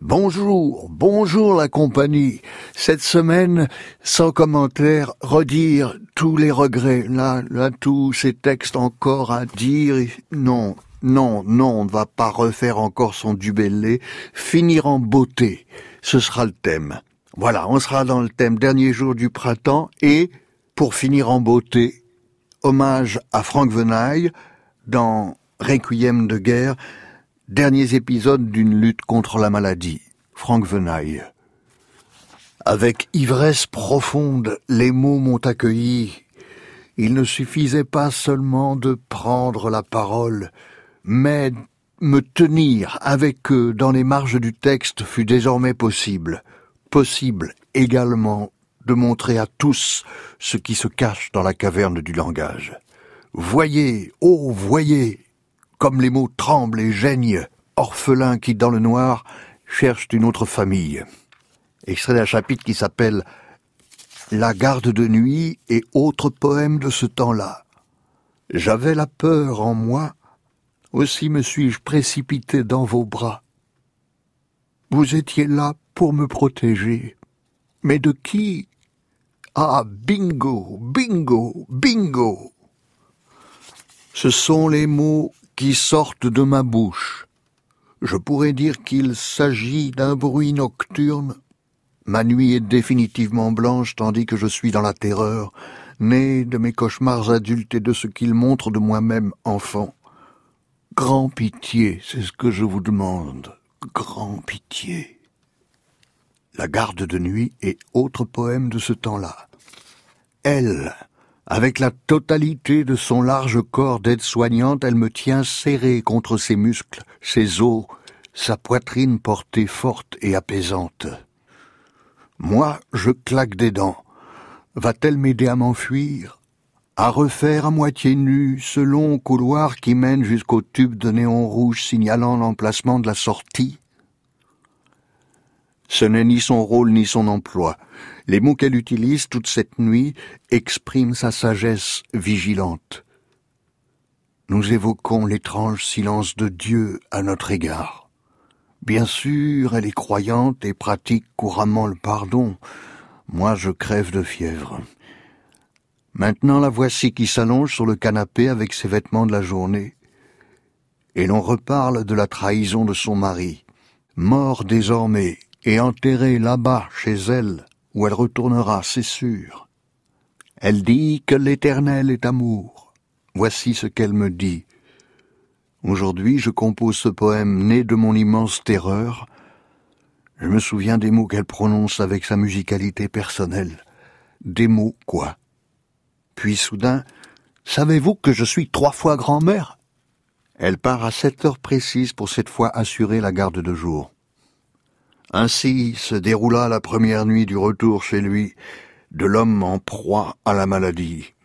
Bonjour, bonjour la compagnie. Cette semaine, sans commentaire, redire tous les regrets. Là, là, tous ces textes encore à dire. Non, non, non, on ne va pas refaire encore son dubellé. Finir en beauté, ce sera le thème. Voilà, on sera dans le thème dernier jour du printemps et, pour finir en beauté, hommage à Franck Venaille dans Requiem de guerre, Derniers épisodes d'une lutte contre la maladie. Franck Venaille. Avec ivresse profonde, les mots m'ont accueilli. Il ne suffisait pas seulement de prendre la parole, mais me tenir avec eux dans les marges du texte fut désormais possible. Possible également de montrer à tous ce qui se cache dans la caverne du langage. Voyez, oh voyez, comme les mots tremblent et geignent, orphelins qui, dans le noir, cherchent une autre famille. Extrait d'un chapitre qui s'appelle La garde de nuit et autres poèmes de ce temps-là. J'avais la peur en moi, aussi me suis-je précipité dans vos bras. Vous étiez là pour me protéger. Mais de qui? Ah, bingo, bingo, bingo. Ce sont les mots qui sortent de ma bouche. Je pourrais dire qu'il s'agit d'un bruit nocturne. Ma nuit est définitivement blanche tandis que je suis dans la terreur, né de mes cauchemars adultes et de ce qu'ils montrent de moi-même enfant. Grand pitié, c'est ce que je vous demande. Grand pitié. La garde de nuit et autre poème de ce temps-là. Elle, avec la totalité de son large corps d'aide-soignante, elle me tient serré contre ses muscles, ses os, sa poitrine portée forte et apaisante. Moi, je claque des dents. Va-t-elle m'aider à m'enfuir À refaire à moitié nu ce long couloir qui mène jusqu'au tube de néon rouge signalant l'emplacement de la sortie? Ce n'est ni son rôle ni son emploi. Les mots qu'elle utilise toute cette nuit expriment sa sagesse vigilante. Nous évoquons l'étrange silence de Dieu à notre égard. Bien sûr, elle est croyante et pratique couramment le pardon. Moi, je crève de fièvre. Maintenant, la voici qui s'allonge sur le canapé avec ses vêtements de la journée. Et l'on reparle de la trahison de son mari, mort désormais et enterré là-bas chez elle, où elle retournera, c'est sûr. Elle dit que l'éternel est amour. Voici ce qu'elle me dit. Aujourd'hui, je compose ce poème né de mon immense terreur. Je me souviens des mots qu'elle prononce avec sa musicalité personnelle. Des mots, quoi. Puis soudain, savez-vous que je suis trois fois grand-mère? Elle part à sept heures précises pour cette fois assurer la garde de jour. Ainsi se déroula la première nuit du retour chez lui de l'homme en proie à la maladie.